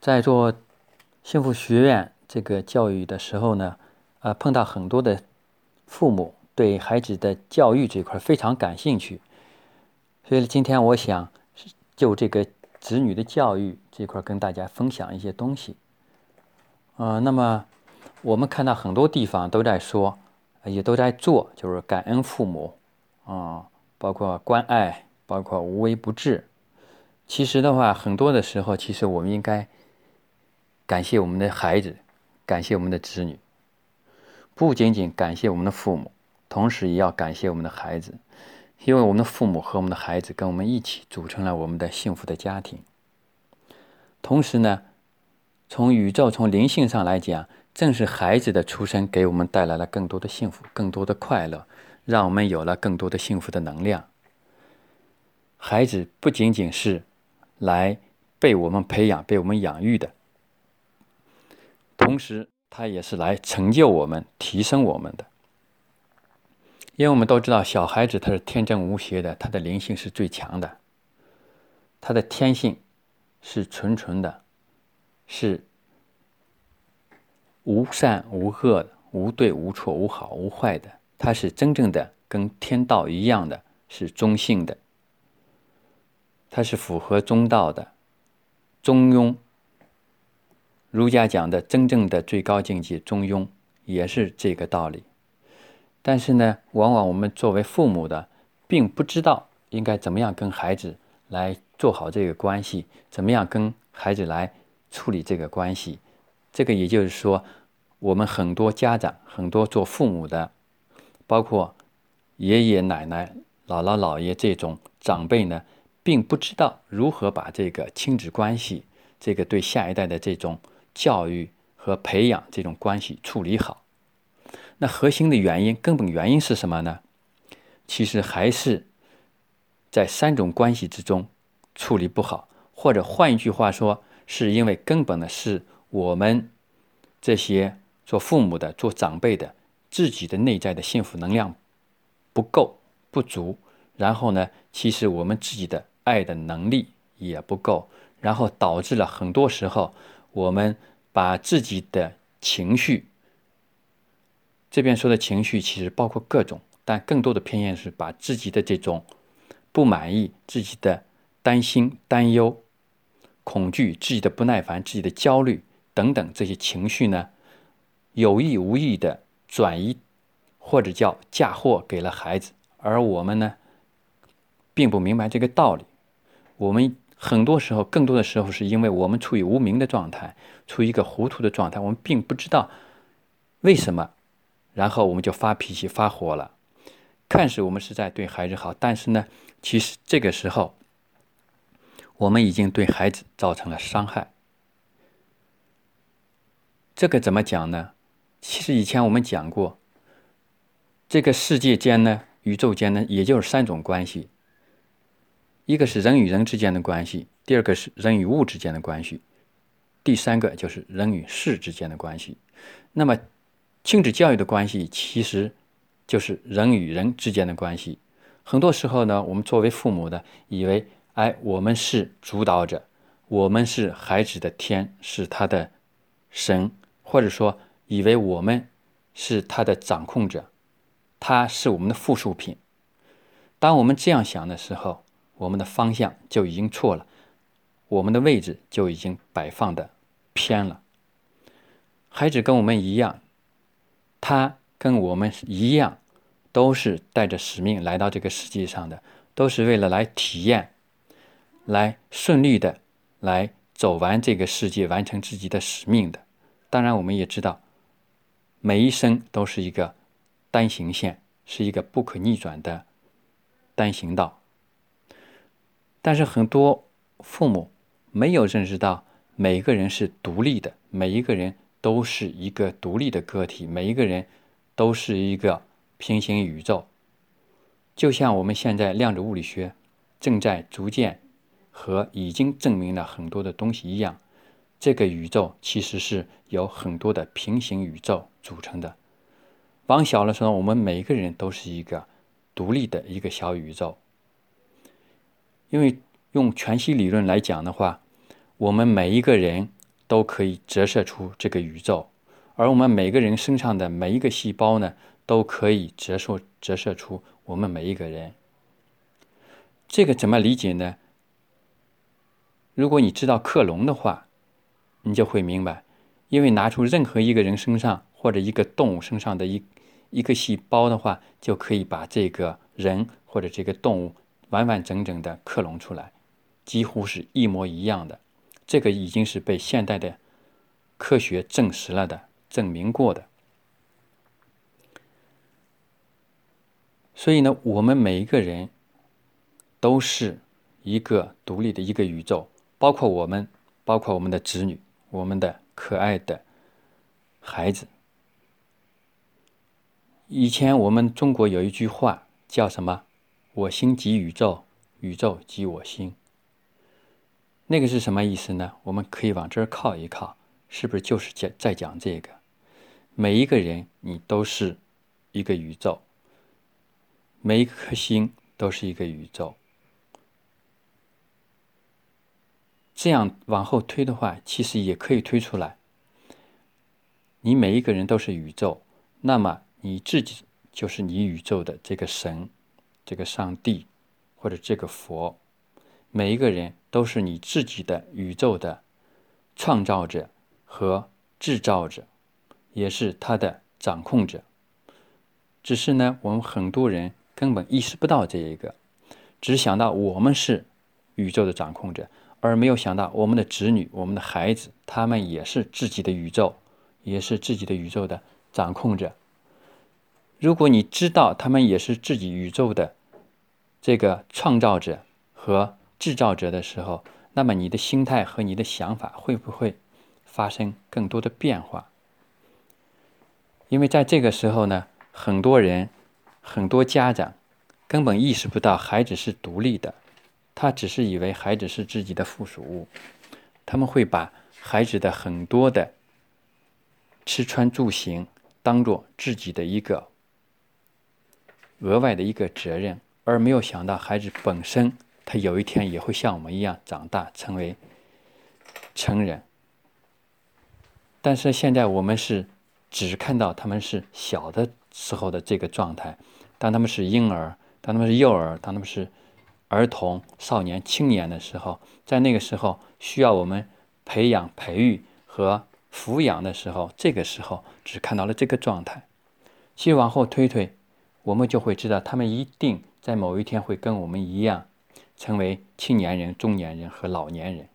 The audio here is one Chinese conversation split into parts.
在做幸福学院这个教育的时候呢，呃，碰到很多的父母对孩子的教育这块非常感兴趣，所以今天我想就这个子女的教育这块跟大家分享一些东西。呃，那么我们看到很多地方都在说，也都在做，就是感恩父母啊，包括关爱，包括无微不至。其实的话，很多的时候，其实我们应该感谢我们的孩子，感谢我们的子女，不仅仅感谢我们的父母，同时也要感谢我们的孩子，因为我们的父母和我们的孩子跟我们一起组成了我们的幸福的家庭。同时呢，从宇宙、从灵性上来讲，正是孩子的出生给我们带来了更多的幸福、更多的快乐，让我们有了更多的幸福的能量。孩子不仅仅是。来被我们培养、被我们养育的，同时，他也是来成就我们、提升我们的。因为我们都知道，小孩子他是天真无邪的，他的灵性是最强的，他的天性是纯纯的，是无善无恶，无对无错、无好无坏的，他是真正的跟天道一样的，是中性的。他是符合中道的，中庸。儒家讲的真正的最高境界，中庸也是这个道理。但是呢，往往我们作为父母的，并不知道应该怎么样跟孩子来做好这个关系，怎么样跟孩子来处理这个关系。这个也就是说，我们很多家长，很多做父母的，包括爷爷奶奶、姥姥姥爷这种长辈呢。并不知道如何把这个亲子关系，这个对下一代的这种教育和培养这种关系处理好。那核心的原因、根本原因是什么呢？其实还是在三种关系之中处理不好，或者换一句话说，是因为根本的是我们这些做父母的、做长辈的自己的内在的幸福能量不够、不足。然后呢，其实我们自己的。爱的能力也不够，然后导致了很多时候，我们把自己的情绪，这边说的情绪其实包括各种，但更多的偏向是把自己的这种不满意、自己的担心、担忧、恐惧、自己的不耐烦、自己的焦虑等等这些情绪呢，有意无意的转移或者叫嫁祸给了孩子，而我们呢，并不明白这个道理。我们很多时候，更多的时候，是因为我们处于无名的状态，处于一个糊涂的状态，我们并不知道为什么，然后我们就发脾气、发火了。看似我们是在对孩子好，但是呢，其实这个时候，我们已经对孩子造成了伤害。这个怎么讲呢？其实以前我们讲过，这个世界间呢，宇宙间呢，也就是三种关系。一个是人与人之间的关系，第二个是人与物之间的关系，第三个就是人与事之间的关系。那么，亲子教育的关系其实就是人与人之间的关系。很多时候呢，我们作为父母的，以为哎，我们是主导者，我们是孩子的天，是他的神，或者说以为我们是他的掌控者，他是我们的附属品。当我们这样想的时候，我们的方向就已经错了，我们的位置就已经摆放的偏了。孩子跟我们一样，他跟我们一样，都是带着使命来到这个世界上的，都是为了来体验，来顺利的来走完这个世界，完成自己的使命的。当然，我们也知道，每一生都是一个单行线，是一个不可逆转的单行道。但是很多父母没有认识到，每一个人是独立的，每一个人都是一个独立的个体，每一个人都是一个平行宇宙。就像我们现在量子物理学正在逐渐和已经证明了很多的东西一样，这个宇宙其实是由很多的平行宇宙组成的。往小了说，我们每一个人都是一个独立的一个小宇宙。因为用全息理论来讲的话，我们每一个人都可以折射出这个宇宙，而我们每个人身上的每一个细胞呢，都可以折射折射出我们每一个人。这个怎么理解呢？如果你知道克隆的话，你就会明白，因为拿出任何一个人身上或者一个动物身上的一一个细胞的话，就可以把这个人或者这个动物完完整整的克隆出来，几乎是一模一样的。这个已经是被现代的科学证实了的，证明过的。所以呢，我们每一个人都是一个独立的一个宇宙，包括我们，包括我们的子女，我们的可爱的孩子。以前我们中国有一句话叫什么？“我心即宇宙，宇宙即我心。”那个是什么意思呢？我们可以往这儿靠一靠，是不是就是讲在讲这个？每一个人，你都是一个宇宙，每一颗心都是一个宇宙。这样往后推的话，其实也可以推出来。你每一个人都是宇宙，那么你自己就是你宇宙的这个神，这个上帝，或者这个佛。每一个人都是你自己的宇宙的创造者和制造者，也是他的掌控者。只是呢，我们很多人根本意识不到这一个，只想到我们是宇宙的掌控者，而没有想到我们的子女、我们的孩子，他们也是自己的宇宙，也是自己的宇宙的掌控者。如果你知道他们也是自己宇宙的这个创造者和制造者的时候，那么你的心态和你的想法会不会发生更多的变化？因为在这个时候呢，很多人、很多家长根本意识不到孩子是独立的，他只是以为孩子是自己的附属物，他们会把孩子的很多的吃穿住行当做自己的一个额外的一个责任，而没有想到孩子本身。他有一天也会像我们一样长大，成为成人。但是现在我们是只看到他们是小的时候的这个状态。当他们是婴儿，当他们是幼儿，当他们是儿童、少年、青年的时候，在那个时候需要我们培养、培育和抚养的时候，这个时候只看到了这个状态。其实往后推推，我们就会知道，他们一定在某一天会跟我们一样。成为青年人、中年人和老年人，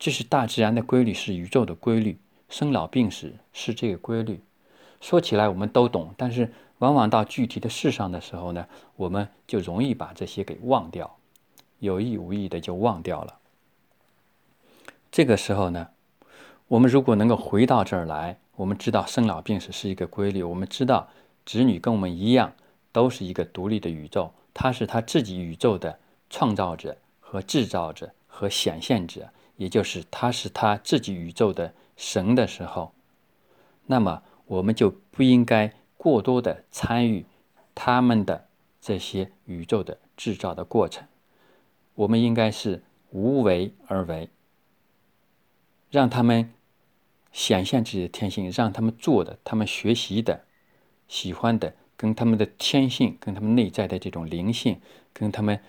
这是大自然的规律，是宇宙的规律。生老病死是这个规律。说起来我们都懂，但是往往到具体的事上的时候呢，我们就容易把这些给忘掉，有意无意的就忘掉了。这个时候呢，我们如果能够回到这儿来，我们知道生老病死是一个规律，我们知道子女跟我们一样，都是一个独立的宇宙。他是他自己宇宙的创造者和制造者和显现者，也就是他是他自己宇宙的神的时候，那么我们就不应该过多的参与他们的这些宇宙的制造的过程，我们应该是无为而为，让他们显现自己的天性，让他们做的，他们学习的，喜欢的。跟他们的天性，跟他们内在的这种灵性，跟他们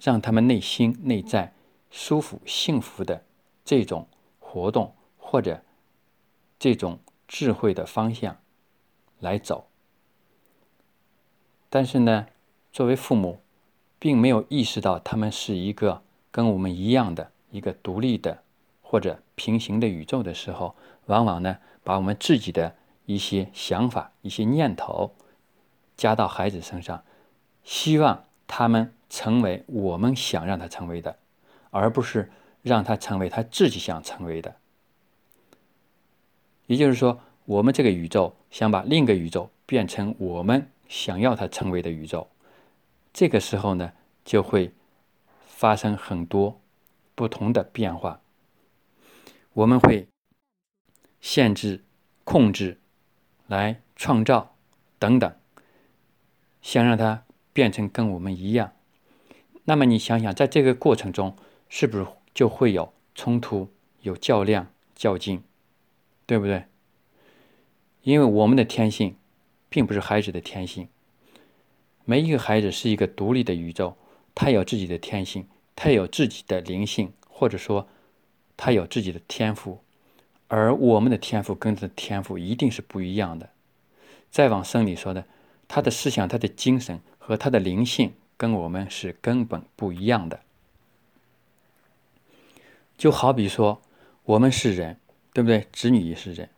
让他们内心内在舒服幸福的这种活动，或者这种智慧的方向来走。但是呢，作为父母，并没有意识到他们是一个跟我们一样的一个独立的或者平行的宇宙的时候，往往呢，把我们自己的一些想法、一些念头。加到孩子身上，希望他们成为我们想让他成为的，而不是让他成为他自己想成为的。也就是说，我们这个宇宙想把另一个宇宙变成我们想要它成为的宇宙，这个时候呢，就会发生很多不同的变化。我们会限制、控制、来创造等等。想让它变成跟我们一样，那么你想想，在这个过程中，是不是就会有冲突、有较量、较劲，对不对？因为我们的天性，并不是孩子的天性。每一个孩子是一个独立的宇宙，他有自己的天性，他有自己的灵性，或者说，他有自己的天赋。而我们的天赋跟他的天赋一定是不一样的。再往深里说的，他的思想、他的精神和他的灵性跟我们是根本不一样的。就好比说，我们是人，对不对？子女也是人。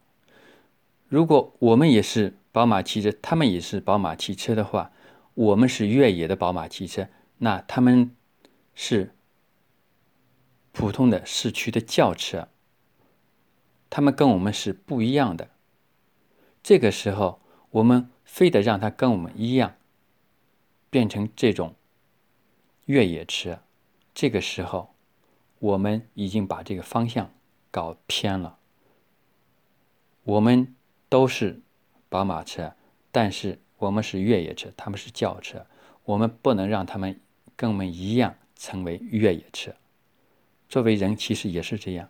如果我们也是宝马汽车，他们也是宝马汽车的话，我们是越野的宝马汽车，那他们是普通的市区的轿车，他们跟我们是不一样的。这个时候，我们非得让他跟我们一样，变成这种越野车，这个时候，我们已经把这个方向搞偏了。我们。都是宝马车，但是我们是越野车，他们是轿车，我们不能让他们跟我们一样成为越野车。作为人，其实也是这样。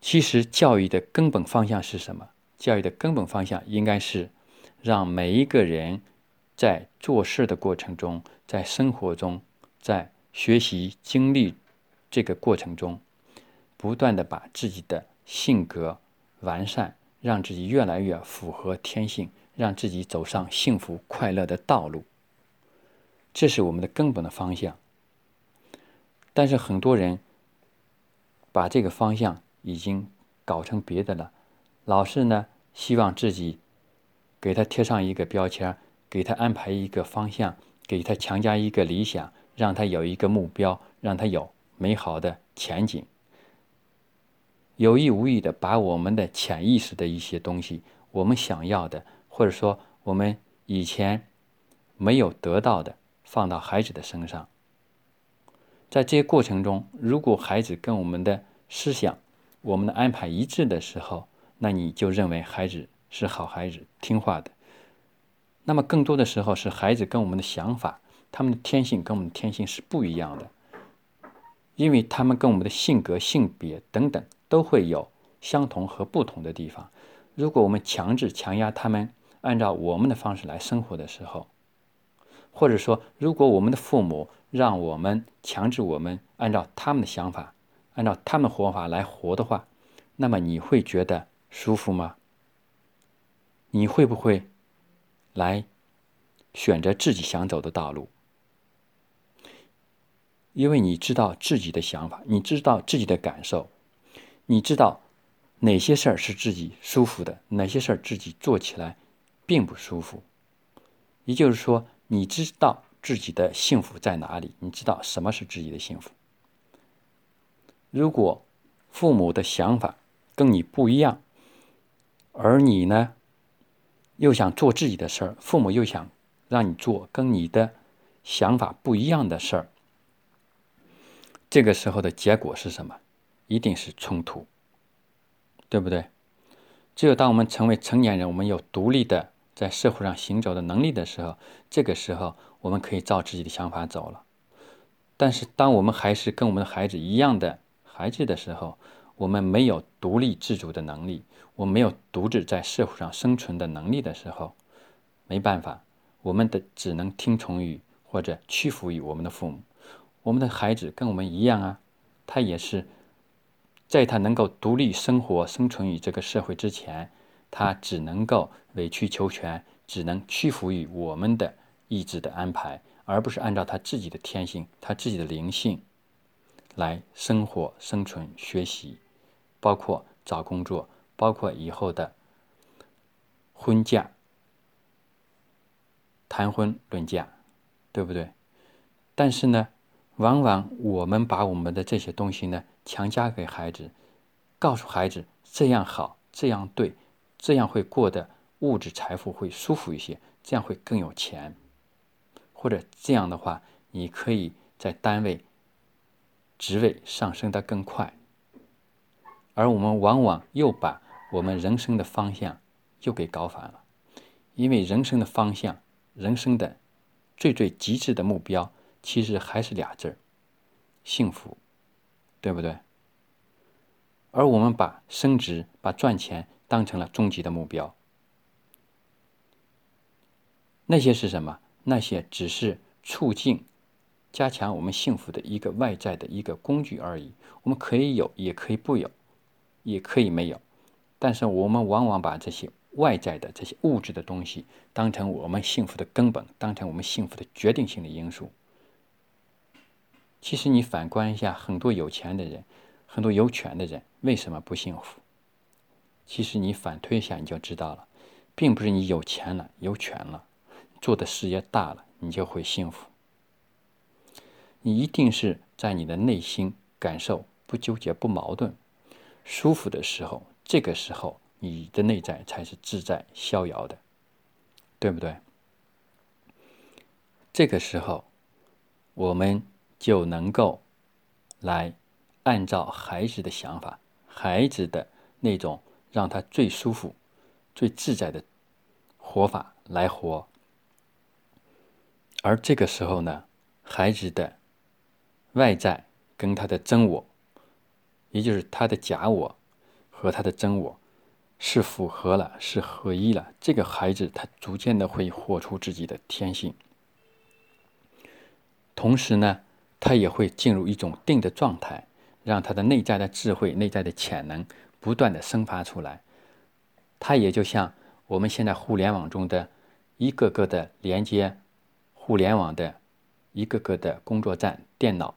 其实教育的根本方向是什么？教育的根本方向应该是让每一个人在做事的过程中，在生活中，在学习经历这个过程中，不断的把自己的性格完善。让自己越来越符合天性，让自己走上幸福快乐的道路，这是我们的根本的方向。但是很多人把这个方向已经搞成别的了，老是呢希望自己给他贴上一个标签，给他安排一个方向，给他强加一个理想，让他有一个目标，让他有美好的前景。有意无意的把我们的潜意识的一些东西，我们想要的，或者说我们以前没有得到的，放到孩子的身上。在这些过程中，如果孩子跟我们的思想、我们的安排一致的时候，那你就认为孩子是好孩子、听话的。那么更多的时候是孩子跟我们的想法、他们的天性跟我们的天性是不一样的，因为他们跟我们的性格、性别等等。都会有相同和不同的地方。如果我们强制强压他们按照我们的方式来生活的时候，或者说，如果我们的父母让我们强制我们按照他们的想法、按照他们活法来活的话，那么你会觉得舒服吗？你会不会来选择自己想走的道路？因为你知道自己的想法，你知道自己的感受。你知道哪些事儿是自己舒服的，哪些事儿自己做起来并不舒服。也就是说，你知道自己的幸福在哪里，你知道什么是自己的幸福。如果父母的想法跟你不一样，而你呢又想做自己的事儿，父母又想让你做跟你的想法不一样的事儿，这个时候的结果是什么？一定是冲突，对不对？只有当我们成为成年人，我们有独立的在社会上行走的能力的时候，这个时候我们可以照自己的想法走了。但是，当我们还是跟我们的孩子一样的孩子的时候，我们没有独立自主的能力，我没有独自在社会上生存的能力的时候，没办法，我们的只能听从于或者屈服于我们的父母。我们的孩子跟我们一样啊，他也是。在他能够独立生活、生存于这个社会之前，他只能够委曲求全，只能屈服于我们的意志的安排，而不是按照他自己的天性、他自己的灵性来生活、生存、学习，包括找工作，包括以后的婚嫁、谈婚论嫁，对不对？但是呢，往往我们把我们的这些东西呢。强加给孩子，告诉孩子这样好，这样对，这样会过得物质财富会舒服一些，这样会更有钱，或者这样的话，你可以在单位职位上升的更快。而我们往往又把我们人生的方向又给搞反了，因为人生的方向，人生的最最极致的目标，其实还是俩字儿：幸福。对不对？而我们把升职、把赚钱当成了终极的目标。那些是什么？那些只是促进、加强我们幸福的一个外在的一个工具而已。我们可以有，也可以不有，也可以没有。但是我们往往把这些外在的这些物质的东西当成我们幸福的根本，当成我们幸福的决定性的因素。其实你反观一下，很多有钱的人，很多有权的人，为什么不幸福？其实你反推一下，你就知道了，并不是你有钱了、有权了。做的事业大了，你就会幸福。你一定是在你的内心感受不纠结、不矛盾、舒服的时候，这个时候你的内在才是自在逍遥的，对不对？这个时候，我们就能够来按照孩子的想法、孩子的那种让他最舒服、最自在的活法来活。而这个时候呢，孩子的外在跟他的真我，也就是他的假我和他的真我，是符合了，是合一了。这个孩子他逐渐的会活出自己的天性，同时呢，他也会进入一种定的状态，让他的内在的智慧、内在的潜能不断的生发出来。他也就像我们现在互联网中的一个个的连接。互联网的一个个的工作站、电脑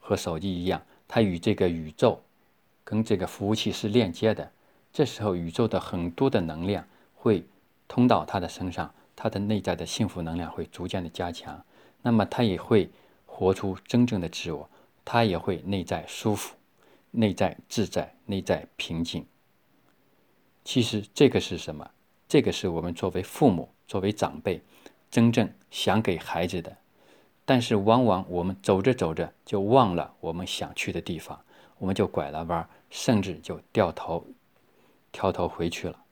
和手机一样，它与这个宇宙跟这个服务器是链接的。这时候，宇宙的很多的能量会通到他的身上，他的内在的幸福能量会逐渐的加强。那么，他也会活出真正的自我，他也会内在舒服、内在自在、内在平静。其实，这个是什么？这个是我们作为父母、作为长辈。真正想给孩子的，但是往往我们走着走着就忘了我们想去的地方，我们就拐了弯，甚至就掉头、挑头回去了。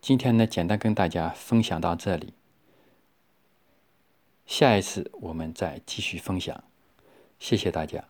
今天呢，简单跟大家分享到这里，下一次我们再继续分享，谢谢大家。